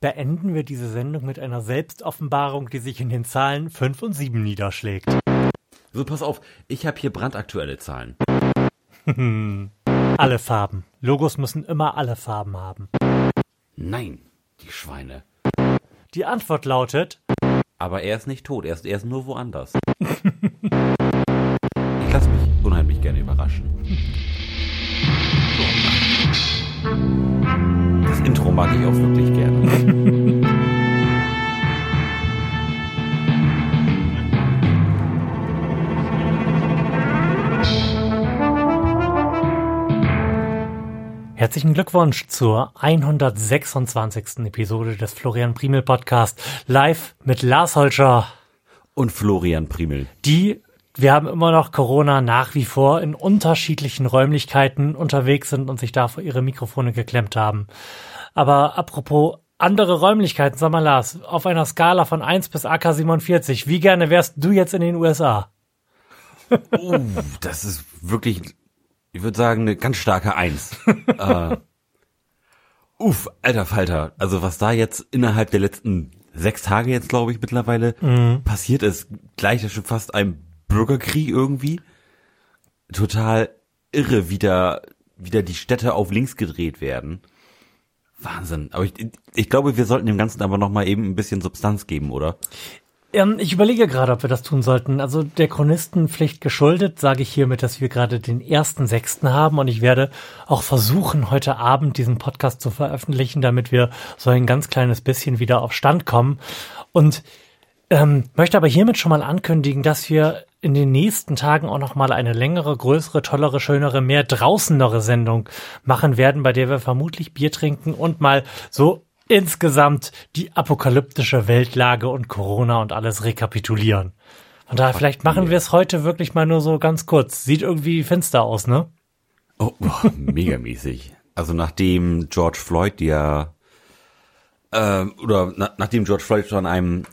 beenden wir diese Sendung mit einer Selbstoffenbarung, die sich in den Zahlen 5 und 7 niederschlägt. So, pass auf, ich habe hier brandaktuelle Zahlen. alle Farben. Logos müssen immer alle Farben haben. Nein, die Schweine. Die Antwort lautet. Aber er ist nicht tot, er ist, er ist nur woanders. Herzlichen Glückwunsch zur 126. Episode des Florian Primel Podcast live mit Lars Holscher und Florian Primel. Die wir haben immer noch Corona nach wie vor in unterschiedlichen Räumlichkeiten unterwegs sind und sich da vor ihre Mikrofone geklemmt haben. Aber apropos andere Räumlichkeiten, sag mal Lars, auf einer Skala von 1 bis AK47, wie gerne wärst du jetzt in den USA? uh, das ist wirklich ich würde sagen, eine ganz starke Eins. äh, uff, alter Falter. Also was da jetzt innerhalb der letzten sechs Tage jetzt, glaube ich, mittlerweile mhm. passiert ist, gleich schon fast ein Bürgerkrieg irgendwie. Total irre, wie da wieder die Städte auf links gedreht werden. Wahnsinn. Aber ich, ich glaube, wir sollten dem Ganzen aber noch mal eben ein bisschen Substanz geben, oder? Ähm, ich überlege gerade, ob wir das tun sollten. Also der Chronistenpflicht geschuldet, sage ich hiermit, dass wir gerade den ersten Sechsten haben und ich werde auch versuchen, heute Abend diesen Podcast zu veröffentlichen, damit wir so ein ganz kleines bisschen wieder auf Stand kommen. Und ähm, möchte aber hiermit schon mal ankündigen, dass wir in den nächsten Tagen auch noch mal eine längere, größere, tollere, schönere, mehr draußenere Sendung machen werden, bei der wir vermutlich Bier trinken und mal so insgesamt die apokalyptische Weltlage und Corona und alles rekapitulieren. Von daher, vielleicht machen wir es heute wirklich mal nur so ganz kurz. Sieht irgendwie finster aus, ne? Oh, oh megamäßig. Also nachdem George Floyd ja äh, oder na, nachdem George Floyd von einem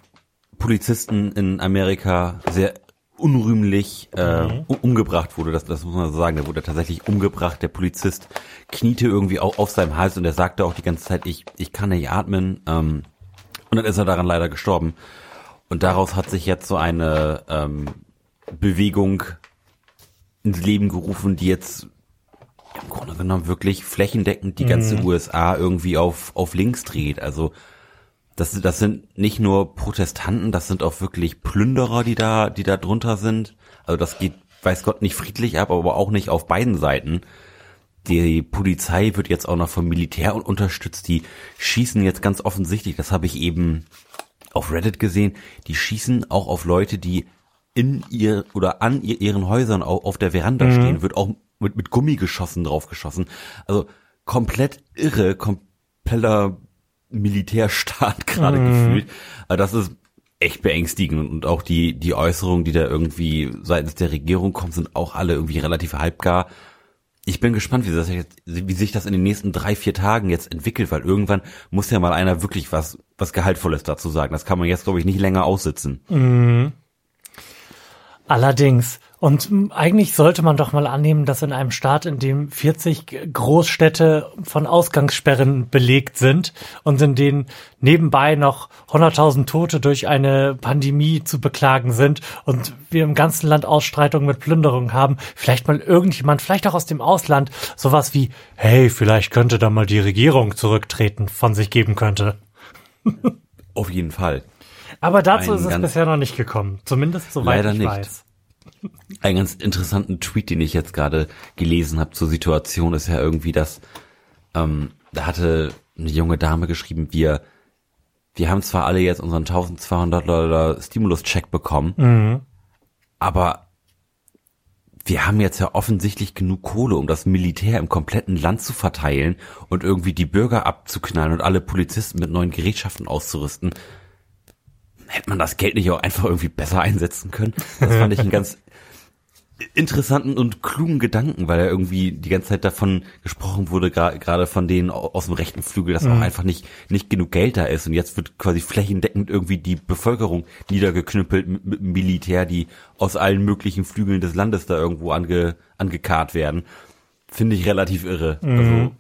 Polizisten in Amerika sehr unrühmlich äh, mhm. umgebracht wurde, das, das muss man so sagen, der wurde tatsächlich umgebracht, der Polizist kniete irgendwie auch auf seinem Hals und er sagte auch die ganze Zeit, ich, ich kann nicht atmen. Ähm, und dann ist er daran leider gestorben. Und daraus hat sich jetzt so eine ähm, Bewegung ins Leben gerufen, die jetzt im Grunde genommen wirklich flächendeckend die ganze mhm. USA irgendwie auf, auf links dreht, also das, das sind nicht nur Protestanten, das sind auch wirklich Plünderer, die da, die da drunter sind. Also das geht, weiß Gott, nicht friedlich ab, aber auch nicht auf beiden Seiten. Die Polizei wird jetzt auch noch vom Militär unterstützt. Die schießen jetzt ganz offensichtlich, das habe ich eben auf Reddit gesehen, die schießen auch auf Leute, die in ihr oder an ihr, ihren Häusern auf, auf der Veranda mhm. stehen, wird auch mit, mit Gummigeschossen draufgeschossen. Also komplett irre, kompletter Militärstaat gerade mhm. gefühlt. Aber das ist echt beängstigend und auch die, die Äußerungen, die da irgendwie seitens der Regierung kommen, sind auch alle irgendwie relativ halbgar. Ich bin gespannt, wie, das jetzt, wie sich das in den nächsten drei, vier Tagen jetzt entwickelt, weil irgendwann muss ja mal einer wirklich was, was Gehaltvolles dazu sagen. Das kann man jetzt, glaube ich, nicht länger aussitzen. Mhm. Allerdings. Und eigentlich sollte man doch mal annehmen, dass in einem Staat, in dem 40 Großstädte von Ausgangssperren belegt sind und in denen nebenbei noch 100.000 Tote durch eine Pandemie zu beklagen sind und wir im ganzen Land Ausstreitungen mit Plünderungen haben, vielleicht mal irgendjemand, vielleicht auch aus dem Ausland, sowas wie, hey, vielleicht könnte da mal die Regierung zurücktreten, von sich geben könnte. Auf jeden Fall. Aber dazu Ein ist es bisher noch nicht gekommen. Zumindest soweit Leider ich nicht. weiß. Einen ganz interessanten Tweet, den ich jetzt gerade gelesen habe zur Situation, ist ja irgendwie, dass ähm, da hatte eine junge Dame geschrieben, wir wir haben zwar alle jetzt unseren 1200 Dollar Stimulus-Check bekommen, mhm. aber wir haben jetzt ja offensichtlich genug Kohle, um das Militär im kompletten Land zu verteilen und irgendwie die Bürger abzuknallen und alle Polizisten mit neuen Gerätschaften auszurüsten. Hätte man das Geld nicht auch einfach irgendwie besser einsetzen können? Das fand ich ein ganz interessanten und klugen Gedanken, weil er irgendwie die ganze Zeit davon gesprochen wurde, gerade von denen aus dem rechten Flügel, dass mhm. auch einfach nicht, nicht genug Geld da ist. Und jetzt wird quasi flächendeckend irgendwie die Bevölkerung niedergeknüppelt mit, Militär, die aus allen möglichen Flügeln des Landes da irgendwo ange, angekarrt werden. Finde ich relativ irre. Mhm. Also,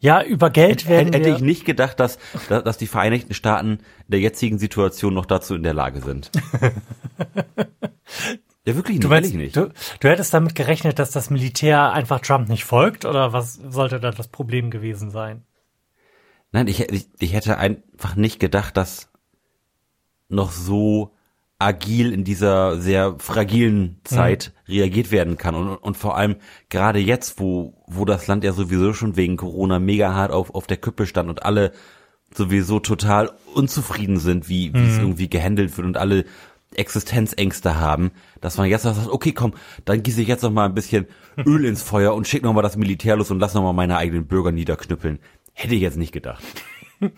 Ja, über Geld werden Hätte wir, ich nicht gedacht, dass, dass die Vereinigten Staaten in der jetzigen Situation noch dazu in der Lage sind. ja, wirklich nicht. Du, meinst, nicht. du, du hättest damit gerechnet, dass das Militär einfach Trump nicht folgt oder was sollte da das Problem gewesen sein? Nein, ich, ich, ich hätte einfach nicht gedacht, dass noch so agil in dieser sehr fragilen Zeit mhm. reagiert werden kann und, und vor allem gerade jetzt, wo wo das Land ja sowieso schon wegen Corona mega hart auf auf der Kippe stand und alle sowieso total unzufrieden sind, wie wie mhm. es irgendwie gehandelt wird und alle Existenzängste haben, dass man jetzt sagt, okay, komm, dann gieße ich jetzt noch mal ein bisschen Öl ins Feuer und schick noch mal das Militär los und lass noch mal meine eigenen Bürger niederknüppeln. Hätte ich jetzt nicht gedacht.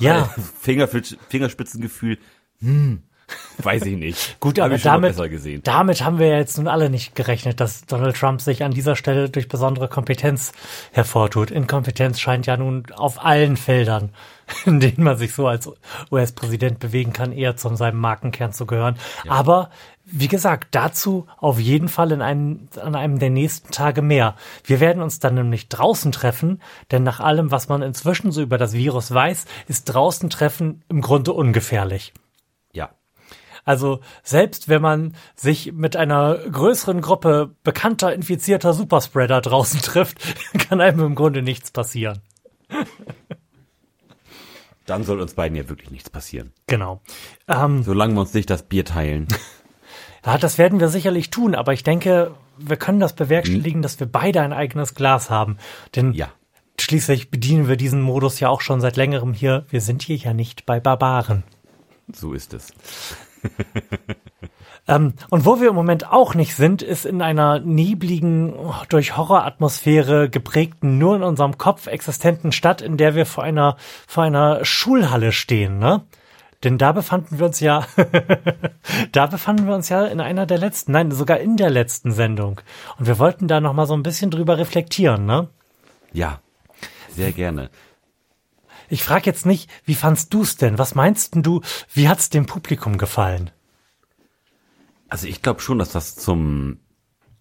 ja. Finger, Fingerspitzengefühl, hm, Weiß ich nicht. Gut, aber damit, damit haben wir jetzt nun alle nicht gerechnet, dass Donald Trump sich an dieser Stelle durch besondere Kompetenz hervortut. Inkompetenz scheint ja nun auf allen Feldern, in denen man sich so als US-Präsident bewegen kann, eher zu seinem Markenkern zu gehören. Ja. Aber wie gesagt, dazu auf jeden Fall in einem, an einem der nächsten Tage mehr. Wir werden uns dann nämlich draußen treffen, denn nach allem, was man inzwischen so über das Virus weiß, ist draußen treffen im Grunde ungefährlich. Also selbst wenn man sich mit einer größeren Gruppe bekannter infizierter Superspreader draußen trifft, kann einem im Grunde nichts passieren. Dann soll uns beiden ja wirklich nichts passieren. Genau. Ähm, Solange wir uns nicht das Bier teilen. Ja, das werden wir sicherlich tun, aber ich denke, wir können das bewerkstelligen, hm. dass wir beide ein eigenes Glas haben. Denn ja. schließlich bedienen wir diesen Modus ja auch schon seit längerem hier. Wir sind hier ja nicht bei Barbaren. So ist es. ähm, und wo wir im Moment auch nicht sind, ist in einer nebligen, durch Horroratmosphäre geprägten, nur in unserem Kopf existenten Stadt, in der wir vor einer, vor einer Schulhalle stehen, ne? Denn da befanden wir uns ja, da befanden wir uns ja in einer der letzten, nein, sogar in der letzten Sendung. Und wir wollten da noch mal so ein bisschen drüber reflektieren, ne? Ja, sehr gerne. Ich frage jetzt nicht, wie fandst du's denn? Was meinst denn du, wie hat's dem Publikum gefallen? Also ich glaube schon, dass das zum,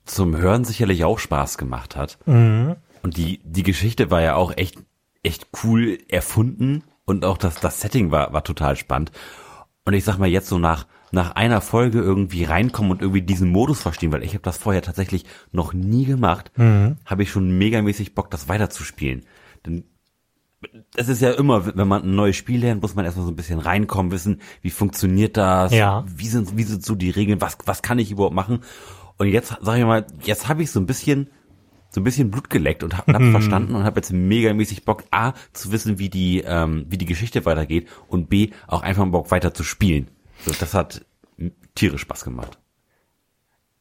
zum Hören sicherlich auch Spaß gemacht hat. Mhm. Und die, die Geschichte war ja auch echt, echt cool erfunden und auch das, das Setting war, war total spannend. Und ich sag mal jetzt so nach, nach einer Folge irgendwie reinkommen und irgendwie diesen Modus verstehen, weil ich habe das vorher tatsächlich noch nie gemacht, mhm. habe ich schon megamäßig Bock, das weiterzuspielen. Denn es ist ja immer, wenn man ein neues Spiel lernt, muss man erstmal so ein bisschen reinkommen, wissen, wie funktioniert das, ja. wie sind, wie sind so die Regeln, was, was kann ich überhaupt machen? Und jetzt sage ich mal, jetzt habe ich so ein bisschen, so ein bisschen Blut geleckt und habe hab verstanden und habe jetzt megamäßig Bock, A, zu wissen, wie die, ähm, wie die Geschichte weitergeht und B, auch einfach Bock weiter zu spielen. So, das hat tierisch Spaß gemacht.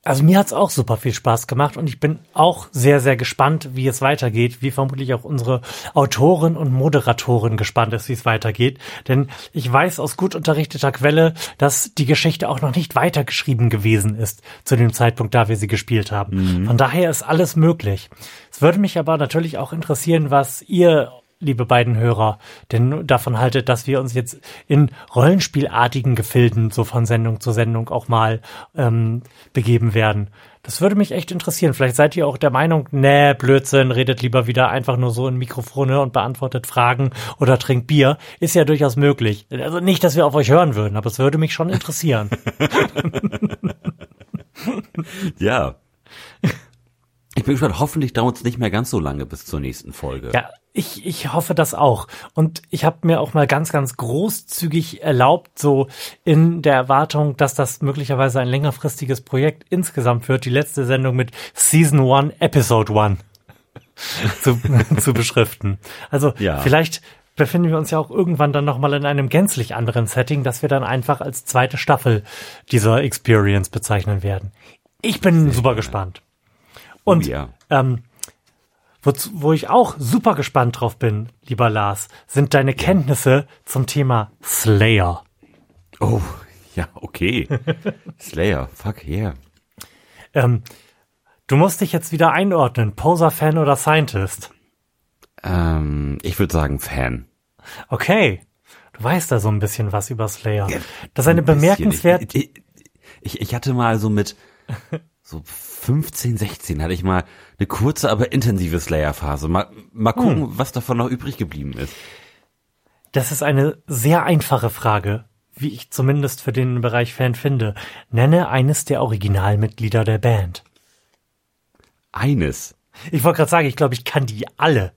Also mir hat's auch super viel Spaß gemacht und ich bin auch sehr, sehr gespannt, wie es weitergeht, wie vermutlich auch unsere Autorin und Moderatorin gespannt ist, wie es weitergeht. Denn ich weiß aus gut unterrichteter Quelle, dass die Geschichte auch noch nicht weitergeschrieben gewesen ist zu dem Zeitpunkt, da wir sie gespielt haben. Mhm. Von daher ist alles möglich. Es würde mich aber natürlich auch interessieren, was ihr liebe beiden Hörer, denn davon haltet, dass wir uns jetzt in rollenspielartigen Gefilden so von Sendung zu Sendung auch mal ähm, begeben werden. Das würde mich echt interessieren. Vielleicht seid ihr auch der Meinung, nee, Blödsinn, redet lieber wieder einfach nur so in Mikrofone und beantwortet Fragen oder trinkt Bier. Ist ja durchaus möglich. Also nicht, dass wir auf euch hören würden, aber es würde mich schon interessieren. ja. Ich bin gespannt, hoffentlich dauert es nicht mehr ganz so lange bis zur nächsten Folge. Ja, ich, ich hoffe das auch. Und ich habe mir auch mal ganz, ganz großzügig erlaubt, so in der Erwartung, dass das möglicherweise ein längerfristiges Projekt insgesamt wird, die letzte Sendung mit Season 1, Episode 1 zu, zu beschriften. Also ja. vielleicht befinden wir uns ja auch irgendwann dann nochmal in einem gänzlich anderen Setting, dass wir dann einfach als zweite Staffel dieser Experience bezeichnen werden. Ich bin Sehr super gespannt. Und ja. ähm, wo, wo ich auch super gespannt drauf bin, lieber Lars, sind deine Kenntnisse zum Thema Slayer. Oh, ja, okay. Slayer, fuck yeah. Ähm, du musst dich jetzt wieder einordnen, Poser-Fan oder Scientist? Ähm, ich würde sagen Fan. Okay. Du weißt da so ein bisschen was über Slayer. Ja, das ist eine bemerkenswert. Ich, ich, ich hatte mal so mit so 15, 16 hatte ich mal eine kurze, aber intensive Slayer-Phase. Mal, mal gucken, hm. was davon noch übrig geblieben ist. Das ist eine sehr einfache Frage, wie ich zumindest für den Bereich Fan finde. Nenne eines der Originalmitglieder der Band. Eines? Ich wollte gerade sagen, ich glaube, ich kann die alle.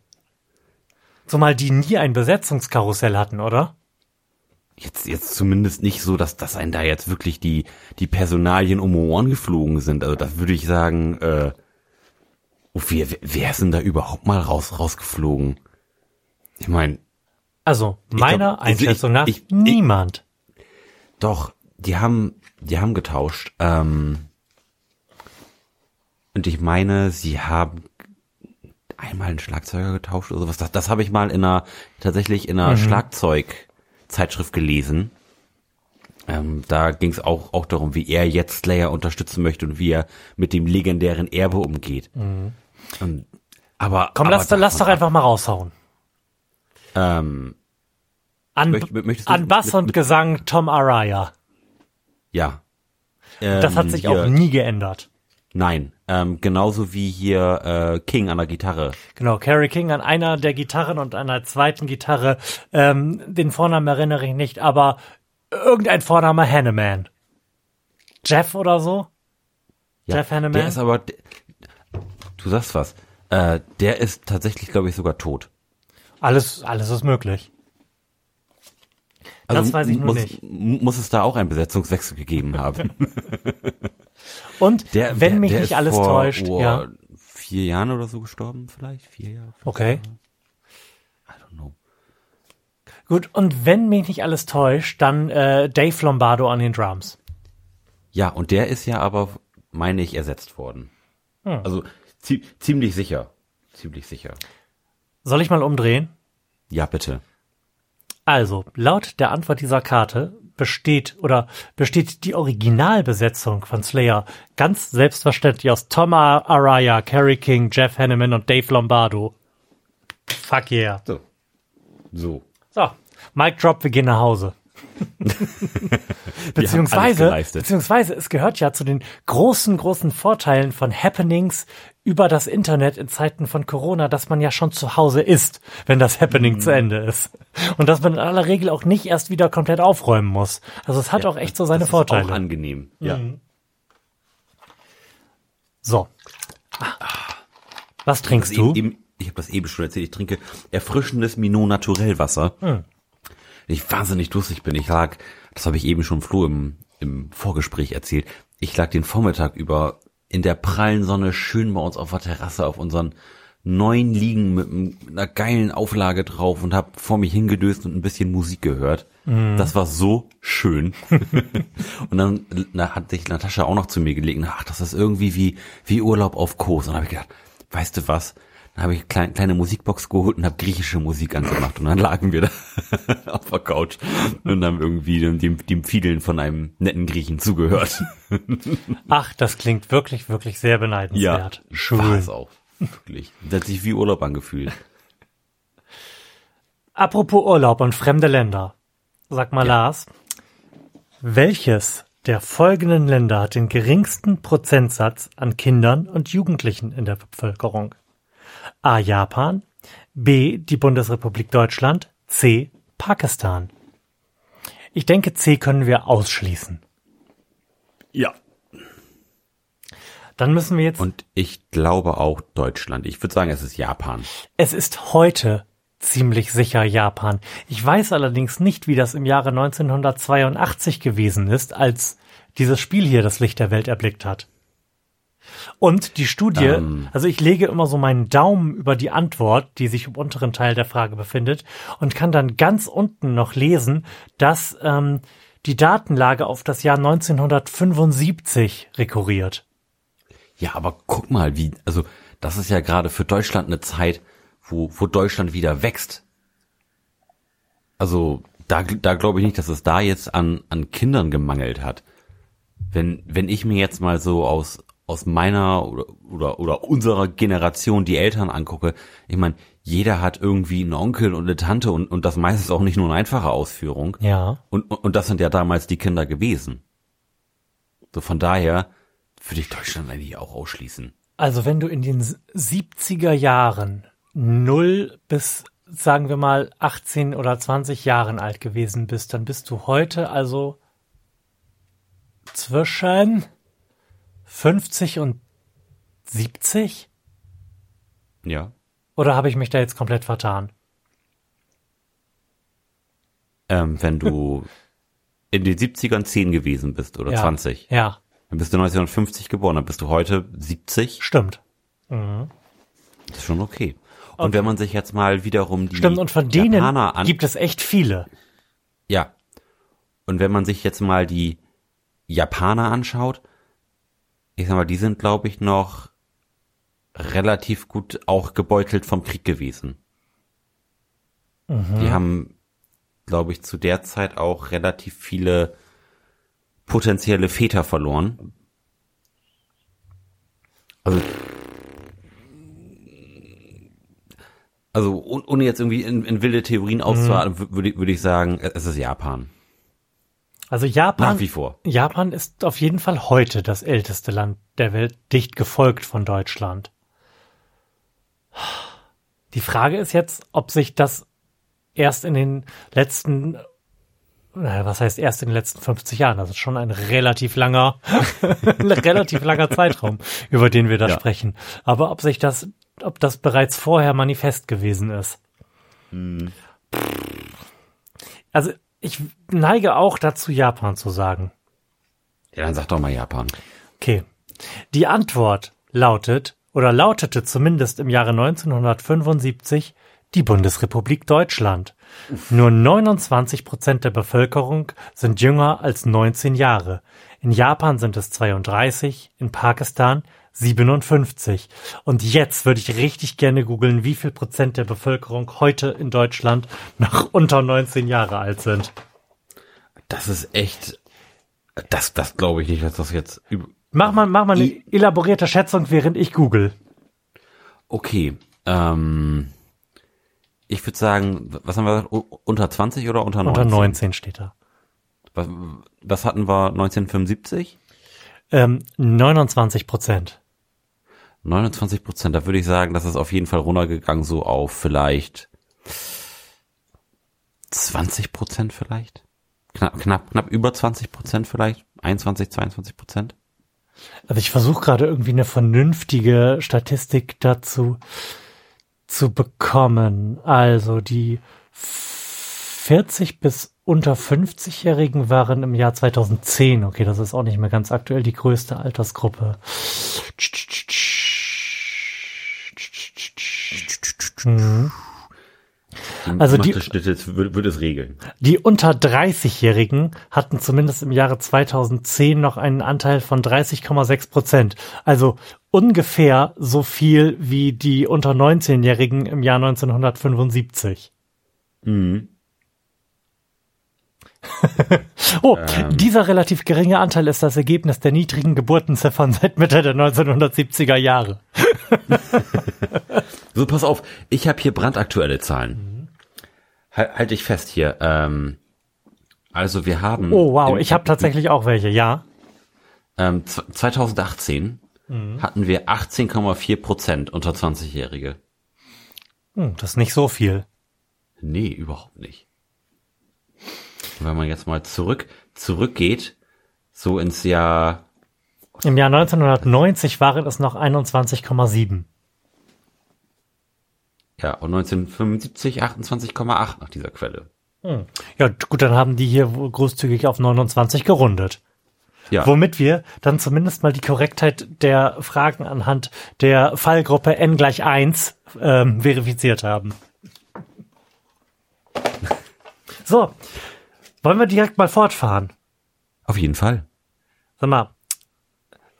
Zumal die nie ein Besetzungskarussell hatten, oder? Jetzt, jetzt zumindest nicht so, dass, dass einen da jetzt wirklich die, die Personalien um Ohren geflogen sind. Also das würde ich sagen, äh, oh, wer, wer ist denn da überhaupt mal raus, rausgeflogen? Ich meine. Also, meiner glaub, also Einschätzung nach ich, niemand. Ich, doch, die haben, die haben getauscht. Ähm, und ich meine, sie haben einmal einen Schlagzeuger getauscht oder sowas. Das, das habe ich mal in einer, tatsächlich in einer mhm. Schlagzeugzeitschrift gelesen. Ähm, da ging es auch, auch darum, wie er jetzt Slayer unterstützen möchte und wie er mit dem legendären Erbe umgeht. Mhm. Und, aber komm, aber lass, lass doch einfach mal raushauen. Ähm, an, möcht, an Bass mit, und mit, Gesang Tom Araya. Ja. Ähm, das hat ähm, sich hier, auch nie geändert. Nein, ähm, genauso wie hier äh, King an der Gitarre. Genau, Carrie King an einer der Gitarren und an der zweiten Gitarre. Ähm, den Vornamen erinnere ich nicht, aber irgendein Vorname Hanneman. Jeff oder so? Ja, Jeff Hanneman? Der ist aber, du sagst was, äh, der ist tatsächlich, glaube ich, sogar tot. Alles, alles ist möglich. Also das weiß ich nur muss, nicht. Muss es da auch einen Besetzungswechsel gegeben haben? Und der, wenn der, mich der nicht alles vor, täuscht, oh, ja. Vier Jahren oder so gestorben, vielleicht? Vier Jahre? Okay. Jahre? I don't know. Gut, und wenn mich nicht alles täuscht, dann äh, Dave Lombardo an den Drums. Ja, und der ist ja aber, meine ich, ersetzt worden. Hm. Also zie ziemlich sicher. Ziemlich sicher. Soll ich mal umdrehen? Ja, bitte. Also, laut der Antwort dieser Karte besteht oder besteht die Originalbesetzung von Slayer ganz selbstverständlich aus Tom Araya, Kerry King, Jeff Hanneman und Dave Lombardo. Fuck yeah. So. So. So. Mic drop, wir gehen nach Hause. beziehungsweise, beziehungsweise, es gehört ja zu den großen, großen Vorteilen von Happenings über das Internet in Zeiten von Corona, dass man ja schon zu Hause ist, wenn das Happening mhm. zu Ende ist. Und dass man in aller Regel auch nicht erst wieder komplett aufräumen muss. Also es hat ja, auch echt so seine das Vorteile. Ist auch angenehm, ja. Mhm. So. Was trinkst du? Eben, ich habe das eben schon erzählt, ich trinke erfrischendes Minot Naturell Wasser. Mhm ich wahnsinnig durstig bin. Ich lag, das habe ich eben schon Flo im, im Vorgespräch erzählt, ich lag den Vormittag über in der prallen Sonne schön bei uns auf der Terrasse auf unseren neuen Liegen mit einer geilen Auflage drauf und habe vor mich hingedöst und ein bisschen Musik gehört. Mm. Das war so schön. und dann na, hat sich Natascha auch noch zu mir gelegt. Ach, das ist irgendwie wie, wie Urlaub auf Kurs. Und dann habe ich gedacht, weißt du was? Dann habe ich kleine, kleine Musikbox geholt und habe griechische Musik angemacht. Und dann lagen wir da auf der Couch und haben irgendwie dem, dem Fiedeln von einem netten Griechen zugehört. Ach, das klingt wirklich, wirklich sehr beneidenswert. Ja, schön. War es auch. Wirklich. Das hat sich wie Urlaub angefühlt. Apropos Urlaub und fremde Länder. Sag mal, ja. Lars, welches der folgenden Länder hat den geringsten Prozentsatz an Kindern und Jugendlichen in der Bevölkerung? A. Japan, B. die Bundesrepublik Deutschland, C. Pakistan. Ich denke, C können wir ausschließen. Ja. Dann müssen wir jetzt. Und ich glaube auch Deutschland. Ich würde sagen, es ist Japan. Es ist heute ziemlich sicher Japan. Ich weiß allerdings nicht, wie das im Jahre 1982 gewesen ist, als dieses Spiel hier das Licht der Welt erblickt hat. Und die Studie, ähm. also ich lege immer so meinen Daumen über die Antwort, die sich im unteren Teil der Frage befindet, und kann dann ganz unten noch lesen, dass ähm, die Datenlage auf das Jahr 1975 rekurriert. Ja, aber guck mal, wie, also das ist ja gerade für Deutschland eine Zeit, wo, wo Deutschland wieder wächst. Also da, da glaube ich nicht, dass es da jetzt an, an Kindern gemangelt hat. Wenn, wenn ich mir jetzt mal so aus, aus meiner oder, oder, oder unserer Generation die Eltern angucke, ich meine, jeder hat irgendwie einen Onkel und eine Tante und, und das meistens auch nicht nur eine einfache Ausführung. Ja. Und, und das sind ja damals die Kinder gewesen. So von daher, würde ich Deutschland eigentlich auch ausschließen. Also wenn du in den 70er Jahren 0 bis sagen wir mal 18 oder 20 Jahren alt gewesen bist, dann bist du heute also zwischen 50 und 70? Ja. Oder habe ich mich da jetzt komplett vertan? Ähm, wenn du in den 70ern 10 gewesen bist oder Ja. 20, Ja, dann bist du 1950 geboren, dann bist du heute 70. stimmt. Mhm. Das ist schon okay. Und wenn man sich jetzt mal wiederum die Stimmt, und von denen Japaner an, gibt es echt viele. ja. Und wenn man sich jetzt mal die Japaner anschaut, ich sag mal, die sind, glaube ich, noch relativ gut auch gebeutelt vom Krieg gewesen. Die haben, glaube ich, zu der Zeit auch relativ viele potenzielle Väter verloren. Also, also ohne jetzt irgendwie in, in wilde Theorien auszuhalten, wü- würde würde ich sagen, es ist Japan. Also Japan, Nach wie vor. Japan ist auf jeden Fall heute das älteste Land der Welt, dicht gefolgt von Deutschland. Die Frage ist jetzt, ob sich das erst in den letzten, naja, was heißt erst in den letzten 50 Jahren? Das ist schon ein relativ langer, relativ langer Zeitraum, über den wir da Ja. sprechen. Aber ob sich das, ob das bereits vorher manifest gewesen ist. Also ich neige auch dazu, Japan zu sagen. Ja, dann sag doch mal Japan. Okay. Die Antwort lautet oder lautete zumindest im Jahre 1975 die Bundesrepublik Deutschland. Nur 29 Prozent der Bevölkerung sind jünger als 19 Jahre. In Japan sind es 32, in Pakistan 57. Und jetzt würde ich richtig gerne googeln, wie viel Prozent der Bevölkerung heute in Deutschland noch unter 19 Jahre alt sind. Das ist echt, das, das glaube ich nicht, dass das jetzt, Mach mal, mach mal eine I- elaborierte Schätzung, während ich google. okay, ähm, ich würde sagen, was haben wir gesagt, unter 20 oder unter 19? Unter 19 steht da. Was, was hatten wir 1975? Ähm, 29 Prozent. 29 Prozent, da würde ich sagen, das ist auf jeden Fall runtergegangen, so auf vielleicht 20 Prozent vielleicht? Knapp, knapp, knapp über 20 Prozent vielleicht? 21, 22 Prozent? Also ich versuche gerade irgendwie eine vernünftige Statistik dazu zu bekommen. Also die 40 bis unter 50-Jährigen waren im Jahr 2010, okay, das ist auch nicht mehr ganz aktuell, die größte Altersgruppe. Mhm. Also die- Mathe-Schnitte würde, würde es regeln. Die unter 30-Jährigen hatten zumindest im Jahre 2010 noch einen Anteil von 30,6 Prozent. Also ungefähr so viel wie die unter 19-Jährigen im Jahr 1975. oh, dieser relativ geringe Anteil ist das Ergebnis der niedrigen Geburtenziffern seit Mitte der 1970er Jahre. So, pass auf, ich habe hier brandaktuelle Zahlen. Halt, halt dich fest hier. Ähm, also wir haben. Oh wow, ich habe tatsächlich auch welche, ja. Ähm, z- 2018 hatten wir 18,4 Prozent unter 20-Jährige. Hm, das ist nicht so viel. Nee, überhaupt nicht. Wenn man jetzt mal zurück, zurückgeht, so ins Jahr, Im Jahr 1990 waren es noch 21,7. Ja, und 1975 28,8 nach dieser Quelle. Ja, gut, dann haben die hier großzügig auf 29 gerundet. Ja, Womit wir dann zumindest mal die Korrektheit der Fragen anhand der Fallgruppe n gleich 1 ähm, verifiziert haben. So, wollen wir direkt mal fortfahren? auf jeden Fall. Sag mal,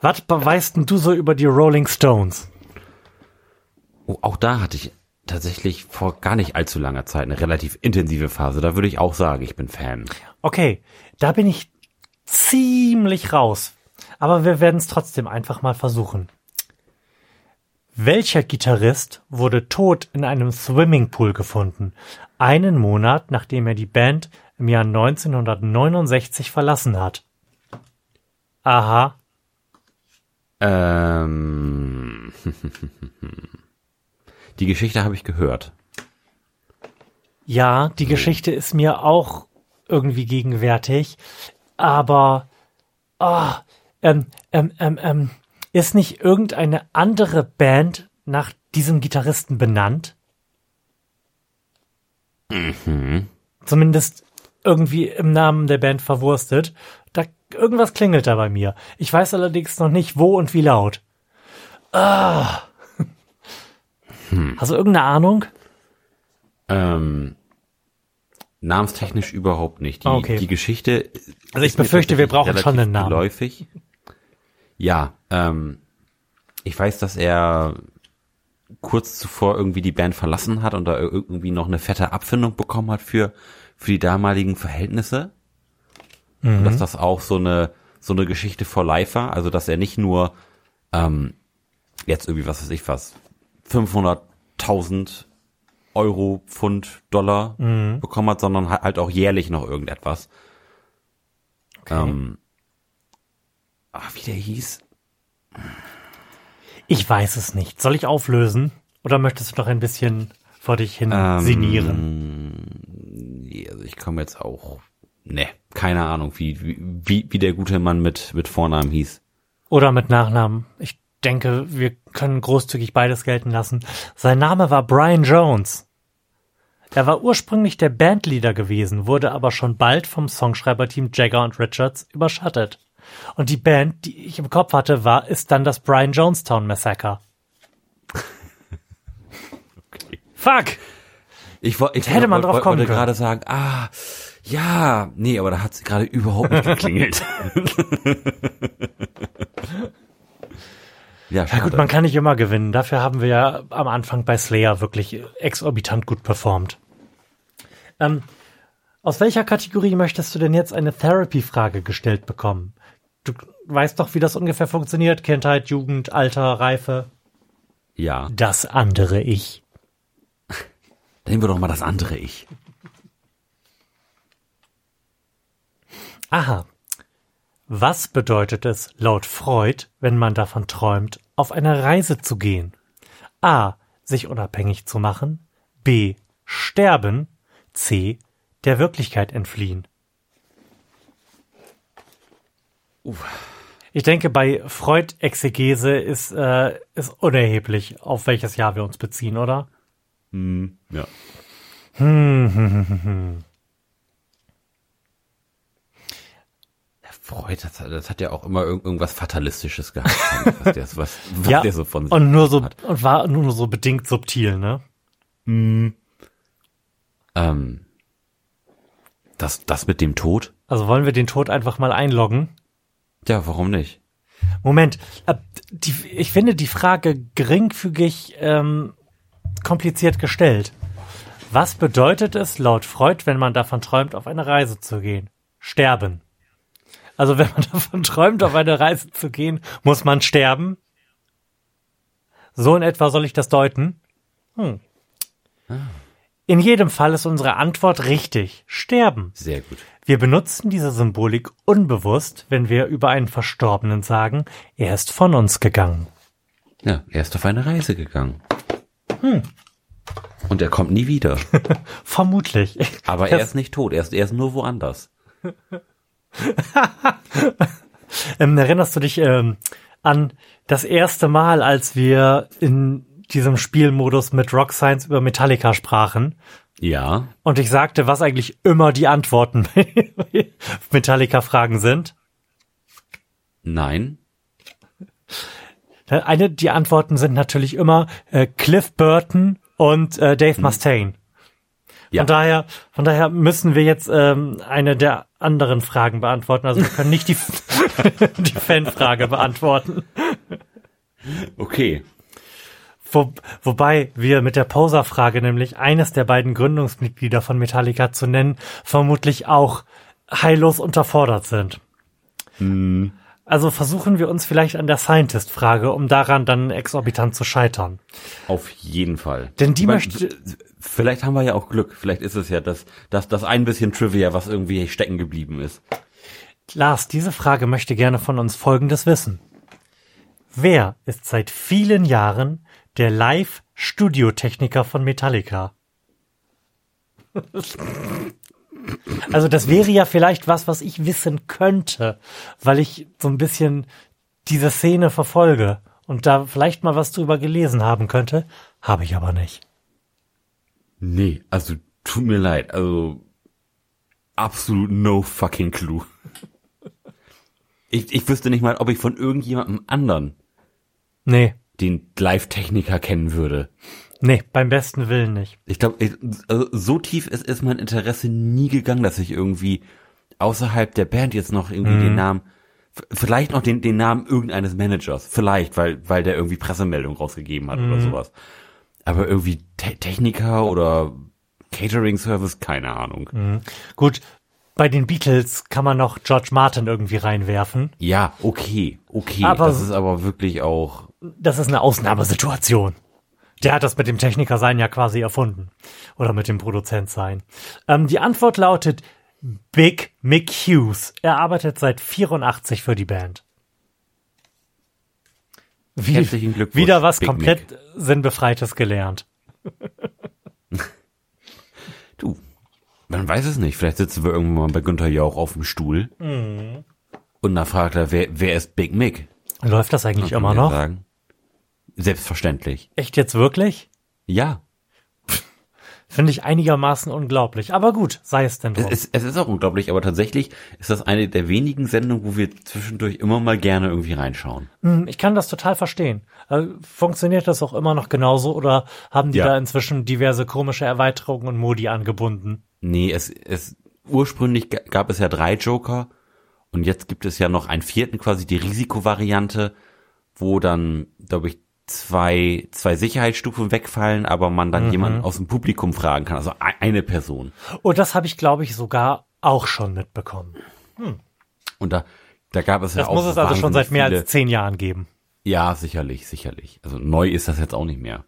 was weißt denn du so über die Rolling Stones? Oh, auch da hatte ich tatsächlich vor gar nicht allzu langer Zeit eine relativ intensive Phase. Da würde ich auch sagen, ich bin Fan. Okay, da bin ich ziemlich raus. Aber wir werden es trotzdem einfach mal versuchen. Welcher Gitarrist wurde tot in einem Swimmingpool gefunden? Einen Monat nachdem er die Band im Jahr 1969 verlassen hat. Aha. Ähm, die Geschichte habe ich gehört. Ja, die Geschichte ist mir auch irgendwie gegenwärtig, aber oh, ähm, ähm, ähm, ähm, ist nicht irgendeine andere Band nach diesem Gitarristen benannt? Mhm. Zumindest irgendwie im Namen der Band verwurstet. Da irgendwas klingelt da bei mir. Ich weiß allerdings noch nicht wo und wie laut. Ah. Hm. Hast du irgendeine Ahnung? Ähm, Namenstechnisch überhaupt nicht. Die, Ah, okay. die Geschichte. Also ich befürchte, wir brauchen schon einen Namen. Geläufig. Ja, ähm, ich weiß, dass er kurz zuvor irgendwie die Band verlassen hat und da irgendwie noch eine fette Abfindung bekommen hat für für die damaligen Verhältnisse. Und dass das auch so eine so eine Geschichte for life war, also dass er nicht nur ähm, jetzt irgendwie was weiß ich was 500.000 Euro, Pfund, Dollar bekommen hat, sondern halt auch jährlich noch irgendetwas. Ähm, ach, wie der hieß? Ich weiß es nicht. Soll ich auflösen? Oder möchtest du noch ein bisschen vor dich hin Ähm, sinnieren? Nee, also ich komme jetzt auch. Ne, keine Ahnung, wie, wie, wie, wie der gute Mann mit, mit Vornamen hieß. Oder mit Nachnamen? Ich denke, wir können großzügig beides gelten lassen. Sein Name war Brian Jones. Er war ursprünglich der Bandleader gewesen, wurde aber schon bald vom Songschreiberteam Jagger und Richards überschattet. Und die Band, die ich im Kopf hatte, war, ist dann das Brian Jonestown Massacre. Fuck! Ich, wo- ich Hätte man drauf kommen können. gerade sagen, ah, ja, nee, aber da hat es gerade überhaupt nicht geklingelt. ja, Ja gut, man kann nicht immer gewinnen. Dafür haben wir ja am Anfang bei Slayer wirklich exorbitant gut performt. Ähm, aus welcher Kategorie möchtest du denn jetzt eine Therapy-Frage gestellt bekommen? Du weißt doch, wie das ungefähr funktioniert. Kindheit, Jugend, Alter, Reife. ja, Das andere Ich. nehmen wir doch mal das andere Ich. Aha. Was bedeutet es laut Freud, wenn man davon träumt, auf eine Reise zu gehen? A. Sich unabhängig zu machen. B. Sterben. C. Der Wirklichkeit entfliehen. Ich denke, bei Freud-Exegese ist, äh, ist unerheblich, auf welches Jahr wir uns beziehen, oder? Hm, ja. Der Freud, das, hat- das hat ja auch immer irgend, irgendwas Fatalistisches gehabt, was der, was, was ja, der so von sich und nur so, hat. und war nur so bedingt subtil, ne? Ähm, das, das mit dem Tod? Also wollen wir den Tod einfach mal einloggen? Ja, warum nicht? Moment, äh, die, ich finde die Frage geringfügig ähm, kompliziert gestellt. Was bedeutet es laut Freud, wenn man davon träumt, auf eine Reise zu gehen? Sterben. Also wenn man davon träumt, auf eine Reise zu gehen, muss man sterben? So in etwa soll ich das deuten? Hm. In jedem Fall ist unsere Antwort richtig. Sterben. Sehr gut. Wir benutzen diese Symbolik unbewusst, wenn wir über einen Verstorbenen sagen, er ist von uns gegangen. Ja, er ist auf eine Reise gegangen. Und er kommt nie wieder. Vermutlich. Aber er ist nicht tot, er ist, er ist nur woanders. Ähm, erinnerst du dich ähm, an das erste Mal, als wir in diesem Spielmodus mit Rock Science über Metallica sprachen? Ja, Und ich sagte, was eigentlich immer die Antworten Metallica-Fragen sind. nein, Eine, die Antworten sind natürlich immer äh, Cliff Burton und äh, Dave Mustaine. Ja. Von daher, von daher müssen wir jetzt ähm, eine der anderen Fragen beantworten. Also wir können nicht die, die Fanfrage beantworten. okay. Wo, wobei wir mit der Poser-Frage nämlich eines der beiden Gründungsmitglieder von Metallica zu nennen, vermutlich auch heillos unterfordert sind. Also versuchen wir uns vielleicht an der Scientist-Frage, um daran dann exorbitant zu scheitern. Auf jeden Fall. Denn die Aber möchte- Vielleicht haben wir ja auch Glück. Vielleicht ist es ja das, das, das ein bisschen Trivia, was irgendwie stecken geblieben ist. Lars, diese Frage möchte gerne von uns Folgendes wissen. Wer ist seit vielen Jahren der Live-Studiotechniker von Metallica? Also das wäre ja vielleicht was, was ich wissen könnte, weil ich so ein bisschen diese Szene verfolge und da vielleicht mal was drüber gelesen haben könnte, habe ich aber nicht. Nee, also tut mir leid, also absolut no fucking clue. Ich, ich wüsste nicht mal, ob ich von irgendjemandem anderen Nee, den Live-Techniker kennen würde. Nee, beim besten Willen nicht. Ich glaube, also so tief ist, ist mein Interesse nie gegangen, dass ich irgendwie außerhalb der Band jetzt noch irgendwie den Namen, f- vielleicht noch den, den Namen irgendeines Managers, vielleicht, weil, weil der irgendwie Pressemeldung rausgegeben hat oder sowas. Aber irgendwie Te Techniker oder Catering Service, keine Ahnung. Gut, bei den Beatles kann man noch George Martin irgendwie reinwerfen. Ja, okay, okay. Aber- das ist aber wirklich auch, Das ist eine Ausnahmesituation. Der hat das mit dem Techniker sein ja quasi erfunden. Oder mit dem Produzent sein. Ähm, die Antwort lautet Big Mick Hughes. Er arbeitet seit 84 für die Band. Wie, Herzlichen Glückwunsch, wieder was Big komplett sinnbefreites gelernt. du, man weiß es nicht. Vielleicht sitzen wir irgendwann mal bei Günther Jauch auf dem Stuhl. Mhm. Und dann fragt er, wer, wer ist Big Mick? Läuft das eigentlich immer noch? Sagen. Selbstverständlich. Echt jetzt wirklich? Ja. Finde ich einigermaßen unglaublich. Aber gut, sei es denn Es, drum. es, es ist auch unglaublich, aber tatsächlich ist das eine der wenigen Sendungen, wo wir zwischendurch immer mal gerne irgendwie reinschauen. Hm, Ich kann das total verstehen. Äh, Funktioniert das auch immer noch genauso oder haben die Ja. da inzwischen diverse komische Erweiterungen und Modi angebunden? Nee, es, es ursprünglich ga- gab es ja drei Joker und jetzt gibt es ja noch einen vierten, quasi die Risikovariante, wo dann, glaube ich, zwei, zwei Sicherheitsstufen wegfallen, aber man dann jemanden aus dem Publikum fragen kann, also ei- eine Person. Und das habe ich, glaube ich, sogar auch schon mitbekommen. Und da, da gab es ja Das auch muss es also schon seit mehr viele, als zehn Jahren geben. Ja, sicherlich, sicherlich. Also neu ist das jetzt auch nicht mehr.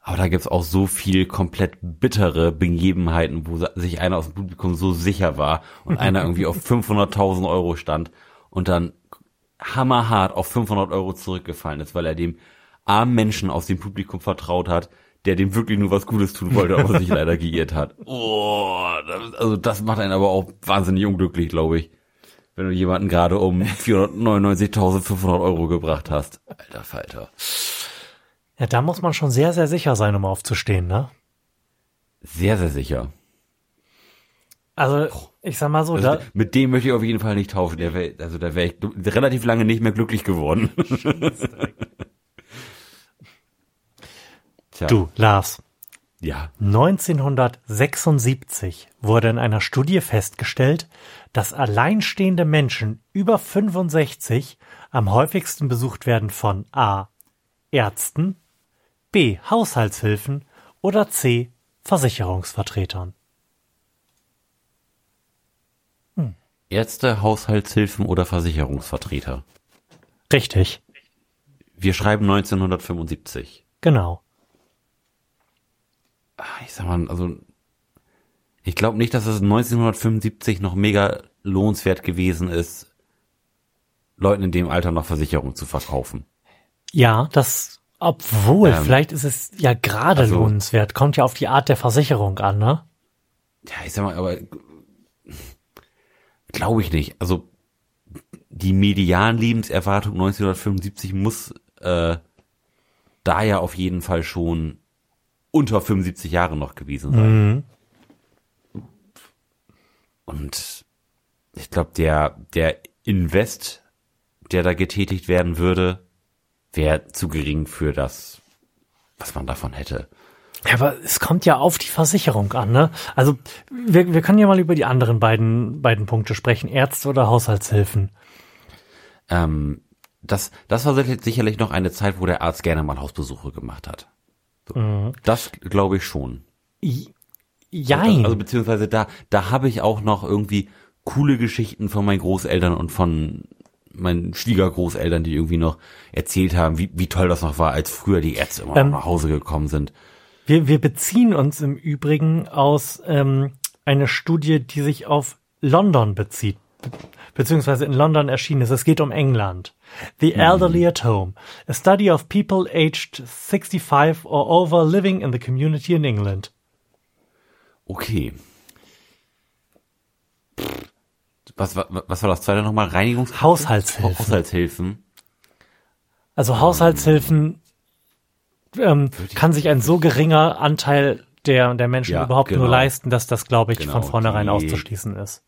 Aber da gibt's auch so viel komplett bittere Begebenheiten, wo sich einer aus dem Publikum so sicher war und einer irgendwie auf 500.000 Euro stand und dann hammerhart auf 500 Euro zurückgefallen ist, weil er dem armen Menschen aus dem Publikum vertraut hat, der dem wirklich nur was Gutes tun wollte, aber sich leider geirrt hat. Oh, das, also das macht einen aber auch wahnsinnig unglücklich, glaube ich. Wenn du jemanden gerade um 499.500 Euro gebracht hast. Alter Falter. Ja, da muss man schon sehr, sehr sicher sein, um aufzustehen, ne? Sehr, sehr sicher. Also, ich sag mal so, Also, da, mit dem möchte ich auf jeden Fall nicht tauschen. Der wär, also da wäre ich relativ lange nicht mehr glücklich geworden. Tja, du, Lars, Ja. 1976 wurde in einer Studie festgestellt, dass alleinstehende Menschen über 65 am häufigsten besucht werden von A. Ärzten, B. Haushaltshilfen oder C. Versicherungsvertretern. Ärzte, Haushaltshilfen oder Versicherungsvertreter. Richtig, Wir schreiben 1975. genau. Ich sag mal, also ich glaube nicht, dass es 1975 noch mega lohnenswert gewesen ist, Leuten in dem Alter noch Versicherung zu verkaufen. Ja, das, obwohl, Ähm, vielleicht ist es ja gerade also- lohnenswert, kommt ja auf die Art der Versicherung an, ne? Ja, ich sag mal, aber glaube ich nicht. Also die Median-Lebenserwartung 1975 muss äh, da ja auf jeden Fall schon unter 75 Jahre noch gewesen sein. Mhm. Und ich glaube, der, der Invest, der da getätigt werden würde, wäre zu gering für das, was man davon hätte. Ja, aber es kommt ja auf die Versicherung an, ne? Also wir, wir können ja mal über die anderen beiden, beiden Punkte sprechen, Ärzte oder Haushaltshilfen. Ähm, das, das war sicher- sicherlich noch eine Zeit, wo der Arzt gerne mal Hausbesuche gemacht hat. So. Das glaube ich schon. I- Jein. Also beziehungsweise da, da habe ich auch noch irgendwie coole Geschichten von meinen Großeltern und von meinen Schwiegergroßeltern, die irgendwie noch erzählt haben, wie, wie toll das noch war, als früher die Ärzte immer Ähm, noch nach Hause gekommen sind. wir, wir beziehen uns im Übrigen aus ähm, einer Studie, die sich auf London bezieht. beziehungsweise in London erschienen ist. Es geht um England. The Elderly at Home. A study of people aged 65 or over living in the community in England. Okay. Was, was, was war das zweite nochmal? Reinigungs Haushaltshilfen. Haushaltshilfen. Also Haushaltshilfen ähm, kann sich ein so geringer Anteil der, der Menschen Ja, überhaupt nur genau. leisten, dass das, glaube ich, Genau, von vornherein die- auszuschließen ist.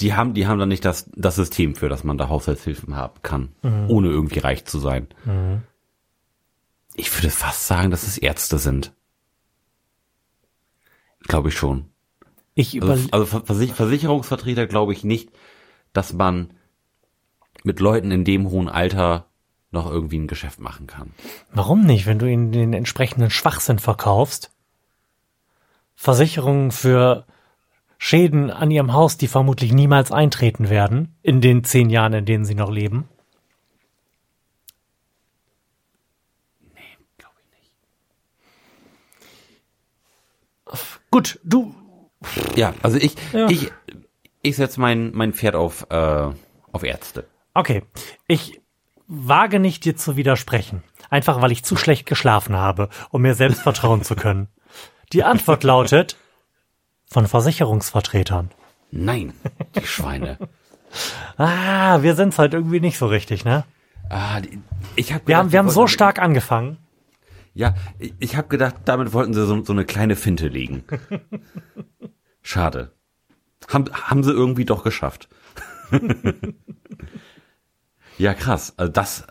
Die haben, die haben dann nicht das, das System für, dass man da Haushaltshilfen haben kann, ohne irgendwie reich zu sein. Ich würde fast sagen, dass es Ärzte sind. Glaube ich schon. Ich über Also, also Ver- Versich Versicherungsvertreter glaube ich nicht, dass man mit Leuten in dem hohen Alter noch irgendwie ein Geschäft machen kann. Warum nicht, wenn du ihnen den entsprechenden Schwachsinn verkaufst? Versicherungen für Schäden an ihrem Haus, die vermutlich niemals eintreten werden, in den zehn Jahren, in denen sie noch leben. Glaube ich nicht. Gut, du, Ja, also ich, Ja. ich, ich setze mein, mein Pferd auf, äh, auf Ärzte. okay, ich wage nicht dir zu widersprechen, einfach weil ich zu schlecht geschlafen habe, um mir selbst vertrauen zu können. Die Antwort lautet von Versicherungsvertretern. Nein, die Schweine. Ah, wir sind's halt irgendwie nicht so richtig, ne? ah, ich hab Wir gedacht, haben, die wir haben so stark angefangen. Ja, ich, ich habe gedacht, damit wollten sie so, so eine kleine Finte legen. Schade. Haben, haben sie irgendwie doch geschafft. ja, krass. Also das,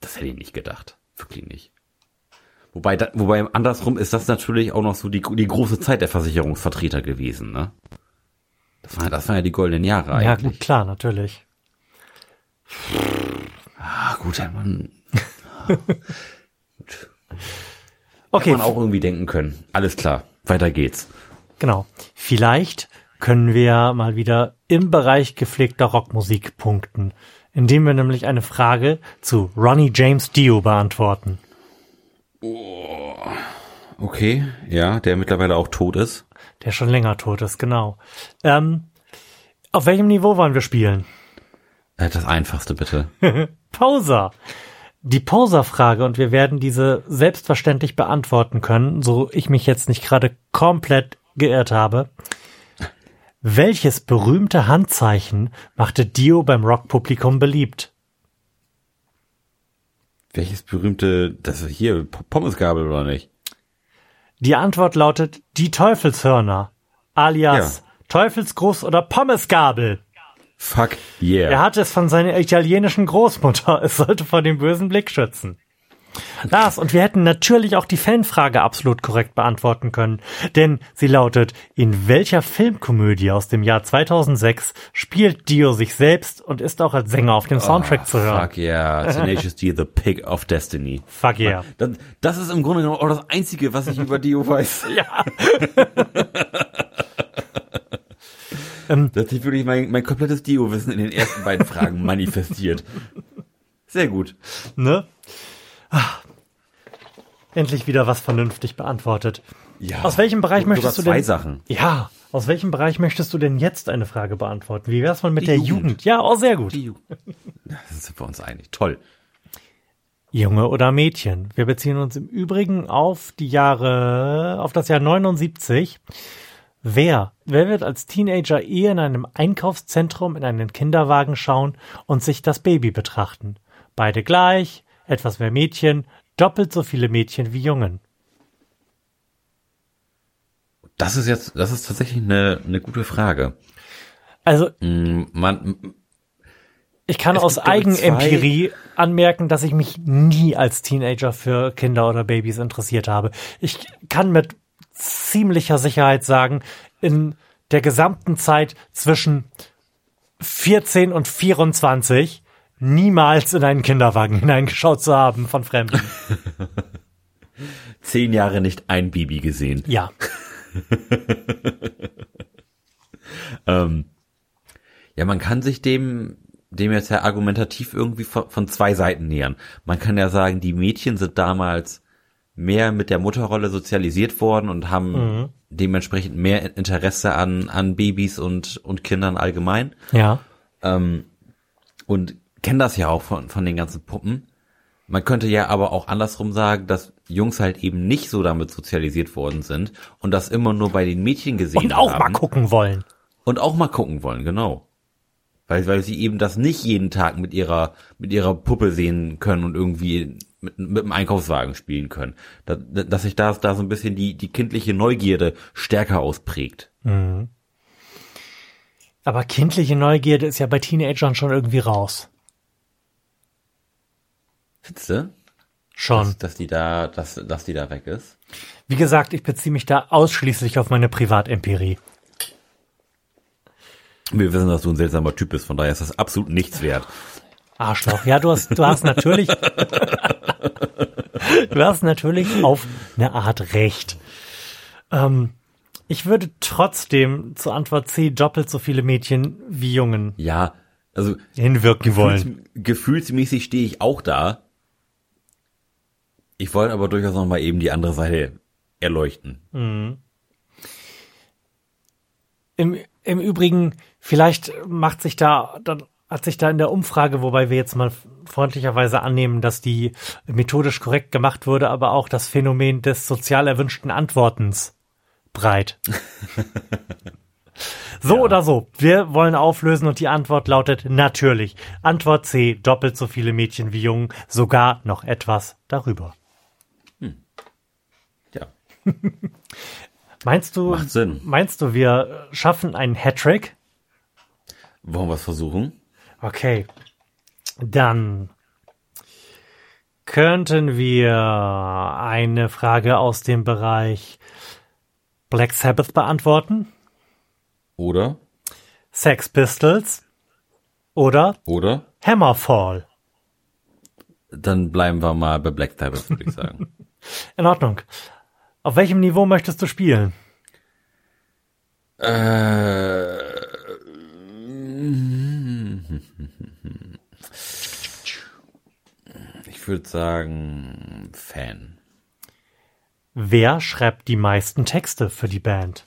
das hätte ich nicht gedacht. Wirklich nicht. Wobei, da, wobei andersrum ist das natürlich auch noch so die, die große Zeit der Versicherungsvertreter gewesen, ne? Das waren, das waren ja die goldenen Jahre Ja, eigentlich. gut, klar, natürlich. Ah, gut, hätte man, Okay, hätte man auch irgendwie denken können. Alles klar, weiter geht's. genau. Vielleicht können wir mal wieder im Bereich gepflegter Rockmusik punkten, indem wir nämlich eine Frage zu Ronnie James Dio beantworten. Okay, ja, der mittlerweile auch tot ist. Der schon länger tot ist, genau. Ähm, auf welchem Niveau wollen wir spielen? Äh, Das einfachste bitte. Poser. Die Poser-Frage, und wir werden diese selbstverständlich beantworten können, so ich mich jetzt nicht gerade komplett geirrt habe. Welches berühmte Handzeichen machte Dio beim Rockpublikum beliebt? Welches berühmte, das ist hier, Pommesgabel oder nicht? Die Antwort lautet die Teufelshörner, alias Teufelsgruß oder Pommesgabel. Fuck yeah. Er hatte es von seiner italienischen Großmutter. Es sollte vor dem bösen Blick schützen. Lars, und wir hätten natürlich auch die Fanfrage absolut korrekt beantworten können, denn sie lautet, in welcher Filmkomödie aus dem Jahr 2006 spielt Dio sich selbst und ist auch als Sänger auf dem Soundtrack zu hören? Fuck yeah. Tenacious D, The Pig of Destiny. Fuck yeah. Das, das ist im Grunde genommen auch das Einzige, was ich über Dio weiß. Ja. Das hat sich wirklich mein, mein komplettes Dio-Wissen in den ersten beiden Fragen manifestiert. Sehr gut. Ne? Ah. Endlich wieder was vernünftig beantwortet. Ja. Aus welchem Bereich möchtest du zwei denn? Sachen. Ja, aus welchem Bereich möchtest du denn jetzt eine Frage beantworten? Wie wär's mal mit Die der Jugend. Jugend? Ja, auch sehr gut. Die Ju- Ja, Das sind wir uns einig. Toll. Junge oder Mädchen? Wir beziehen uns im Übrigen auf die Jahre, auf das Jahr 79. Wer, wer wird als Teenager eher in einem Einkaufszentrum in einen Kinderwagen schauen und sich das Baby betrachten? Beide gleich, etwas mehr Mädchen, doppelt so viele Mädchen wie Jungen. Das ist jetzt, das ist tatsächlich eine, eine gute Frage. Also Mm, Man, Ich kann aus Eigenempirie anmerken, dass ich mich nie als Teenager für Kinder oder Babys interessiert habe. Ich kann mit ziemlicher Sicherheit sagen, in der gesamten Zeit zwischen 14 und 24 niemals in einen Kinderwagen hineingeschaut zu haben von Fremden. zehn Jahre nicht ein Baby gesehen. Ja, Ähm, ja, man kann sich dem, dem jetzt ja argumentativ irgendwie von, von zwei Seiten nähern. Man kann ja sagen, die Mädchen sind damals mehr mit der Mutterrolle sozialisiert worden und haben dementsprechend mehr Interesse an, an Babys und, und Kindern allgemein. ja, Ähm, und kenne das ja auch von, von den ganzen Puppen. Man könnte ja aber auch andersrum sagen, dass Jungs halt eben nicht so damit sozialisiert worden sind und das immer nur bei den Mädchen gesehen Und auch haben. mal gucken wollen. Und auch mal gucken wollen, genau. Weil, weil sie eben das nicht jeden Tag mit ihrer, mit ihrer Puppe sehen können und irgendwie mit, mit dem Einkaufswagen spielen können. Da, dass sich da, da so ein bisschen die, die kindliche Neugierde stärker ausprägt. Aber kindliche Neugierde ist ja bei Teenagern schon irgendwie raus. Du? Schon. Dass, dass die da, dass, dass die da weg ist? Wie gesagt, ich beziehe mich da ausschließlich auf meine Privatempirie. Wir wissen, dass du ein seltsamer Typ bist, von daher ist das absolut nichts wert. Arschloch. Ja, du hast, du hast natürlich, du hast natürlich auf eine Art recht. Ähm, ich würde trotzdem zur Antwort C doppelt so viele Mädchen wie Jungen Ja, also hinwirken wollen. gefühls, gefühlsmäßig stehe ich auch da. Ich wollte aber durchaus noch mal eben die andere Seite erleuchten. Im, Im Übrigen, vielleicht macht sich da, dann hat sich da in der Umfrage, wobei wir jetzt mal freundlicherweise annehmen, dass die methodisch korrekt gemacht wurde, aber auch das Phänomen des sozial erwünschten Antwortens breit. so oder so, wir wollen auflösen und die Antwort lautet natürlich. Antwort C, doppelt so viele Mädchen wie Jungen, sogar noch etwas darüber. Meinst du, Macht Sinn. meinst du, wir schaffen einen Hattrick? Wollen wir es versuchen? Okay. Dann könnten wir eine Frage aus dem Bereich Black Sabbath beantworten, Oder? Sex Pistols oder Oder? Hammerfall. Dann bleiben wir mal bei Black Sabbath, würde ich sagen. In Ordnung. Auf welchem Niveau möchtest du spielen? äh, ich würde sagen Fan. Wer schreibt die meisten Texte für die Band?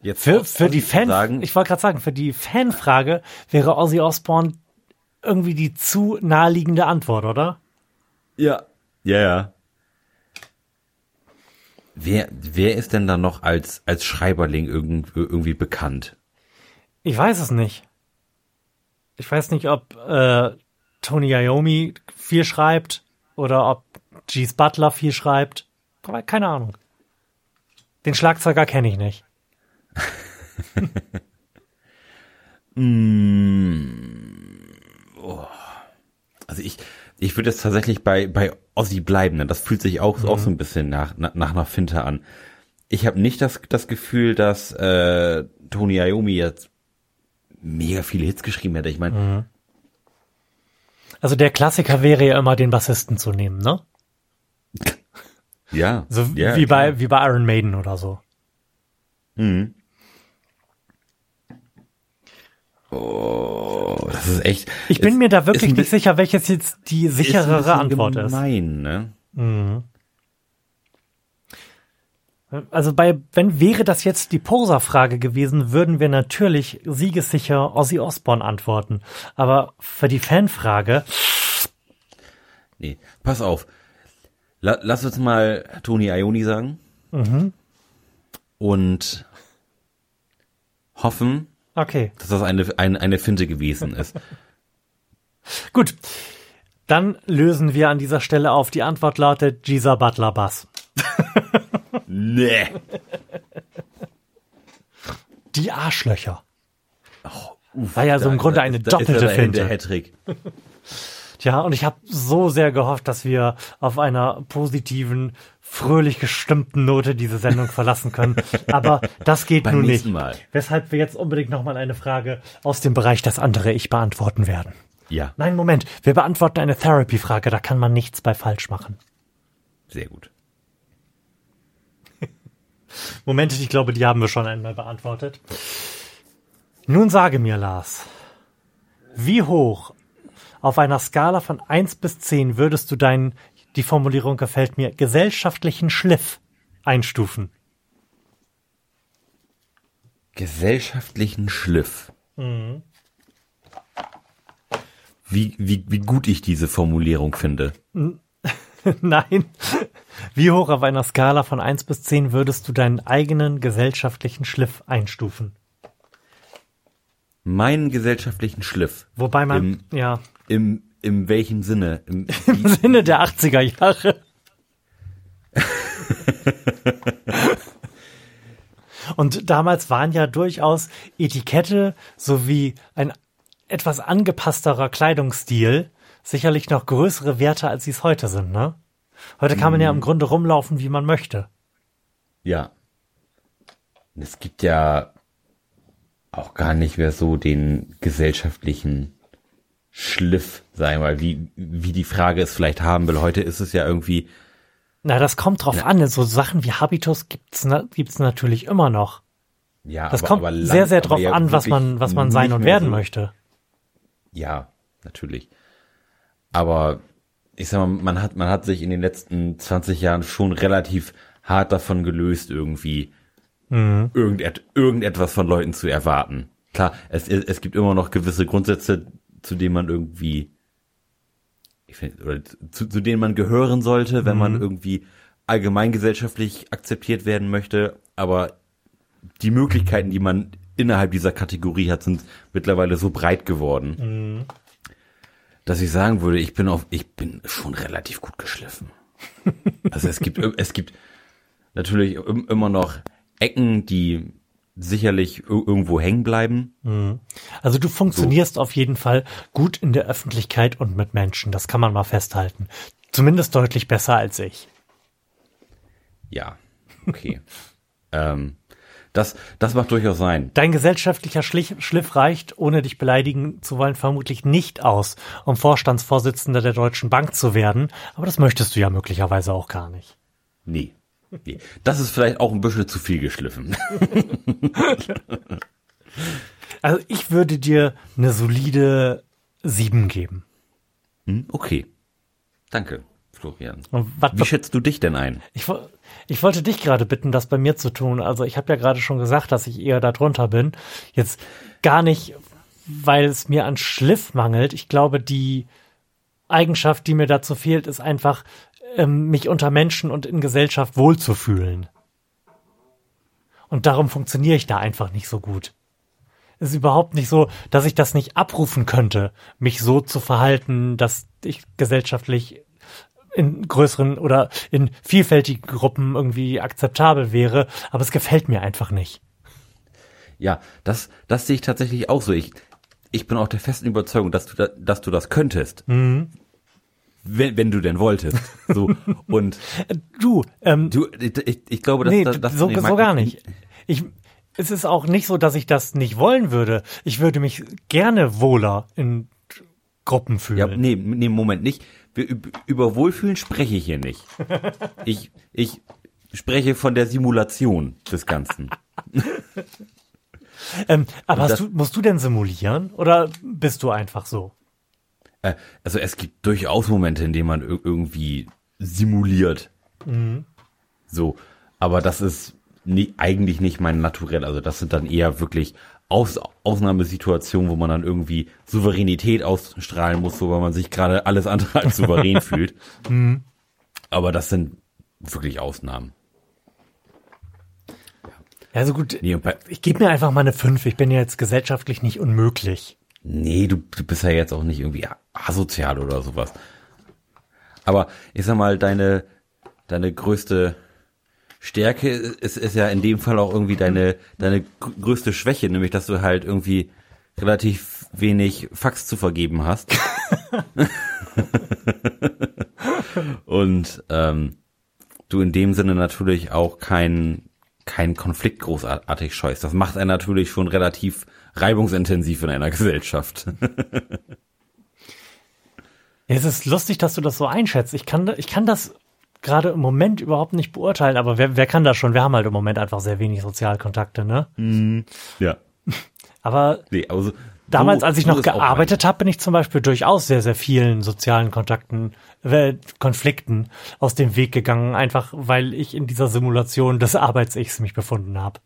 Jetzt Für, für die Fan, sagen, ich wollte gerade sagen, für die Fanfrage wäre Ozzy Osbourne irgendwie die zu naheliegende Antwort, oder? Ja. Ja, ja. Wer, wer ist denn da noch als, als Schreiberling irgend, irgendwie bekannt? Ich weiß es nicht. Ich weiß nicht, ob äh, Tony Iommi viel schreibt oder ob Jeez Butler viel schreibt. Aber keine Ahnung. Den Schlagzeuger kenne ich nicht. Also ich, ich würde jetzt tatsächlich bei, bei Ozzy bleiben, ne? das fühlt sich auch, auch so ein bisschen nach, nach, nach Finte an. Ich habe nicht das, das Gefühl, dass äh, Tony Iommi jetzt mega viele Hits geschrieben hätte. Ich meine, Also der Klassiker wäre ja immer, den Bassisten zu nehmen, ne? ja. So ja, wie klar. bei wie bei Iron Maiden oder so. Oh, das ist echt. Ich bin ist- mir da ist wirklich nicht sicher, welches jetzt die ist sicherere bisschen Antwort ist. gemein, ne? Also bei, wenn wäre das jetzt die Poser-Frage gewesen, würden wir natürlich siegessicher Ozzy Osbourne antworten. Aber für die Fanfrage, Nee, pass auf. La, lass uns mal Tony Ioni sagen. Und hoffen, okay, dass das eine, eine, eine Finte gewesen ist. gut. Dann lösen wir an dieser Stelle auf. Die Antwort lautet Gisa Butler Bass. nee. Die Arschlöcher. War ja so im Grunde eine da, doppelte ist ja dahin Finte. Der Hattrick. Tja, und ich habe so sehr gehofft, dass wir auf einer positiven, fröhlich gestimmten Note diese Sendung verlassen können. Aber das geht nun nicht. Mal. Weshalb wir jetzt unbedingt nochmal eine Frage aus dem Bereich das andere Ich beantworten werden. Ja, Nein, Moment. Wir beantworten eine Therapy-Frage. Da kann man nichts bei falsch machen. sehr gut. Moment, ich glaube, die haben wir schon einmal beantwortet. Nun sage mir, Lars, wie hoch auf einer Skala von 1 bis 10 würdest du deinen, die Formulierung gefällt mir, gesellschaftlichen Schliff einstufen? gesellschaftlichen Schliff. Mhm. Wie, wie, wie gut ich diese Formulierung finde. Nein. Wie hoch auf einer Skala von 1 bis 10 würdest du deinen eigenen gesellschaftlichen Schliff einstufen? Meinen gesellschaftlichen Schliff. Wobei man, Im, ja. Im, im welchen Sinne? Im, Im Sinne der 80er Jahre. Und damals waren ja durchaus Etikette sowie ein etwas angepassterer Kleidungsstil sicherlich noch größere Werte, als sie es heute sind, ne? Heute kann man ja im mhm. Grunde rumlaufen, wie man möchte. Ja. Es gibt ja auch gar nicht mehr so den gesellschaftlichen Schliff, sagen wir mal, wie, wie die Frage es vielleicht haben will. Heute ist es ja irgendwie. Na, das kommt drauf ja. an. So Sachen wie Habitus gibt's, gibt's natürlich immer noch. Ja, das aber, kommt aber lang, sehr, sehr drauf ja an, was man, was man sein und werden so. möchte. Ja, natürlich. Aber ich sag mal, man hat, man hat sich in den letzten 20 Jahren schon relativ hart davon gelöst, irgendwie mhm. irgendet, irgendetwas von Leuten zu erwarten. Klar, es, es gibt immer noch gewisse Grundsätze, zu denen man irgendwie, ich find, oder zu, zu denen man gehören sollte, wenn mhm. man irgendwie allgemeingesellschaftlich akzeptiert werden möchte, aber die Möglichkeiten, die man innerhalb dieser Kategorie hat, sind mittlerweile so breit geworden, mhm. dass ich sagen würde, ich bin auf, ich bin schon relativ gut geschliffen. also es gibt, es gibt natürlich immer noch Ecken, die sicherlich irgendwo hängen bleiben. Mhm. Also du funktionierst so. auf jeden Fall gut in der Öffentlichkeit und mit Menschen. Das kann man mal festhalten. Zumindest deutlich besser als ich. Ja, okay. ähm, das, das macht durchaus sein. Dein gesellschaftlicher Schliff, Schliff reicht, ohne dich beleidigen zu wollen, vermutlich nicht aus, um Vorstandsvorsitzender der Deutschen Bank zu werden. Aber das möchtest du ja möglicherweise auch gar nicht. Nee. Das ist vielleicht auch ein bisschen zu viel geschliffen. also ich würde dir eine solide sieben geben. Hm, okay. Danke. Florian. Wie schätzt du dich denn ein? Ich, ich wollte dich gerade bitten, das bei mir zu tun. Also ich habe ja gerade schon gesagt, dass ich eher da drunter bin. Jetzt gar nicht, weil es mir an Schliff mangelt. Ich glaube, die Eigenschaft, die mir dazu fehlt, ist einfach, ähm, mich unter Menschen und in Gesellschaft wohlzufühlen. Und darum funktioniere ich da einfach nicht so gut. Es ist überhaupt nicht so, dass ich das nicht abrufen könnte, mich so zu verhalten, dass ich gesellschaftlich in größeren oder in vielfältigen Gruppen irgendwie akzeptabel wäre, aber es gefällt mir einfach nicht. Ja, das, das sehe ich tatsächlich auch so. Ich, ich bin auch der festen Überzeugung, dass du, da, dass du das könntest. Mhm. Wenn, wenn du denn wolltest. So, und. du, ähm, du, ich, ich glaube, dass nee, das, das so, nee, so gar nicht. Ich, es ist auch nicht so, dass ich das nicht wollen würde. Ich würde mich gerne wohler in Gruppen fühlen. Ja, nee, nee, Moment, nicht über Wohlfühlen spreche ich hier nicht. Ich, ich spreche von der Simulation des Ganzen. ähm, aber du, musst du denn simulieren oder bist du einfach so? Äh, also es gibt durchaus Momente, in denen man irgendwie simuliert. Mhm. So, aber das ist nie, eigentlich nicht mein Naturell. Also das sind dann eher wirklich aus, Ausnahmesituation, wo man dann irgendwie Souveränität ausstrahlen muss, so weil man sich gerade alles andere als souverän fühlt. Mhm. Aber das sind wirklich Ausnahmen. Ja, also gut, nee, ich gebe mir einfach mal eine 5. Ich bin ja jetzt gesellschaftlich nicht unmöglich. Nee, du, du bist ja jetzt auch nicht irgendwie asozial oder sowas. Aber ich sag mal, deine, deine größte Stärke ist, ist ja in dem Fall auch irgendwie deine, deine größte Schwäche, nämlich dass du halt irgendwie relativ wenig Fax zu vergeben hast. Und ähm, du in dem Sinne natürlich auch keinen kein Konflikt großartig scheust. Das macht einen natürlich schon relativ reibungsintensiv in einer Gesellschaft. Ja, es ist lustig, dass du das so einschätzt. Ich kann, ich kann das gerade im Moment überhaupt nicht beurteilen, aber wer, wer kann das schon? Wir haben halt im Moment einfach sehr wenig Sozialkontakte, ne? Mm, ja. Aber nee, also, damals, so, als ich noch gearbeitet habe, bin ich zum Beispiel durchaus sehr, sehr vielen sozialen Kontakten, äh, Konflikten aus dem Weg gegangen, einfach weil ich in dieser Simulation des Arbeits-Ichs mich befunden habe.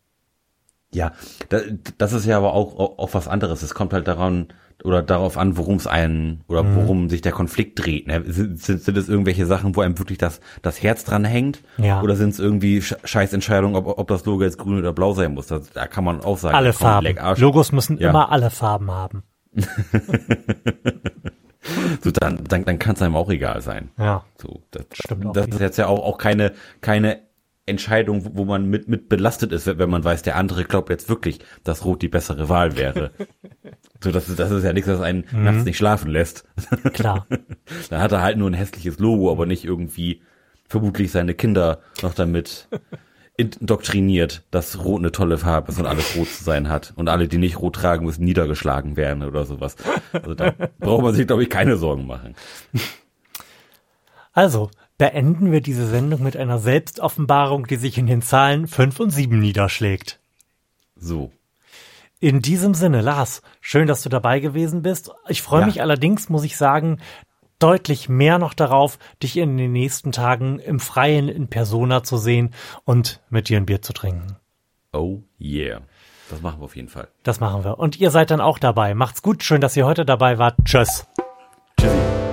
Ja, das, das ist ja aber auch, auch, was anderes. Es kommt halt daran oder darauf an, worum es einen oder mhm. worum sich der Konflikt dreht. Ne? Sind, sind, sind es irgendwelche Sachen, wo einem wirklich das, das Herz dran hängt? Ja. Oder sind es irgendwie Scheißentscheidungen, ob, ob das Logo jetzt grün oder blau sein muss? Da, da kann man auch sagen, alle Farben. Logos müssen ja. immer alle Farben haben. so dann, dann, dann kann es einem auch egal sein. Ja. So, das, Stimmt auch das ist jetzt ja auch, auch keine, keine Entscheidung, wo man mit, mit belastet ist, wenn man weiß, der andere glaubt jetzt wirklich, dass Rot die bessere Wahl wäre. so, das ist, das ist ja nichts, was einen mhm. nachts nicht schlafen lässt. Klar. Dann hat er halt nur ein hässliches Logo, aber nicht irgendwie vermutlich seine Kinder noch damit indoktriniert, dass Rot eine tolle Farbe ist und alles rot zu sein hat. Und alle, die nicht rot tragen, müssen niedergeschlagen werden oder sowas. Also da braucht man sich, glaube ich, keine Sorgen machen. Also, beenden wir diese Sendung mit einer Selbstoffenbarung, die sich in den Zahlen 5 und 7 niederschlägt. So. In diesem Sinne, Lars, schön, dass du dabei gewesen bist. Ich freue ja. mich allerdings, muss ich sagen, deutlich mehr noch darauf, dich in den nächsten Tagen im Freien in Persona zu sehen und mit dir ein Bier zu trinken. Oh yeah. Das machen wir auf jeden Fall. Das machen wir. Und ihr seid dann auch dabei. Macht's gut. Schön, dass ihr heute dabei wart. Tschüss. Tschüssi.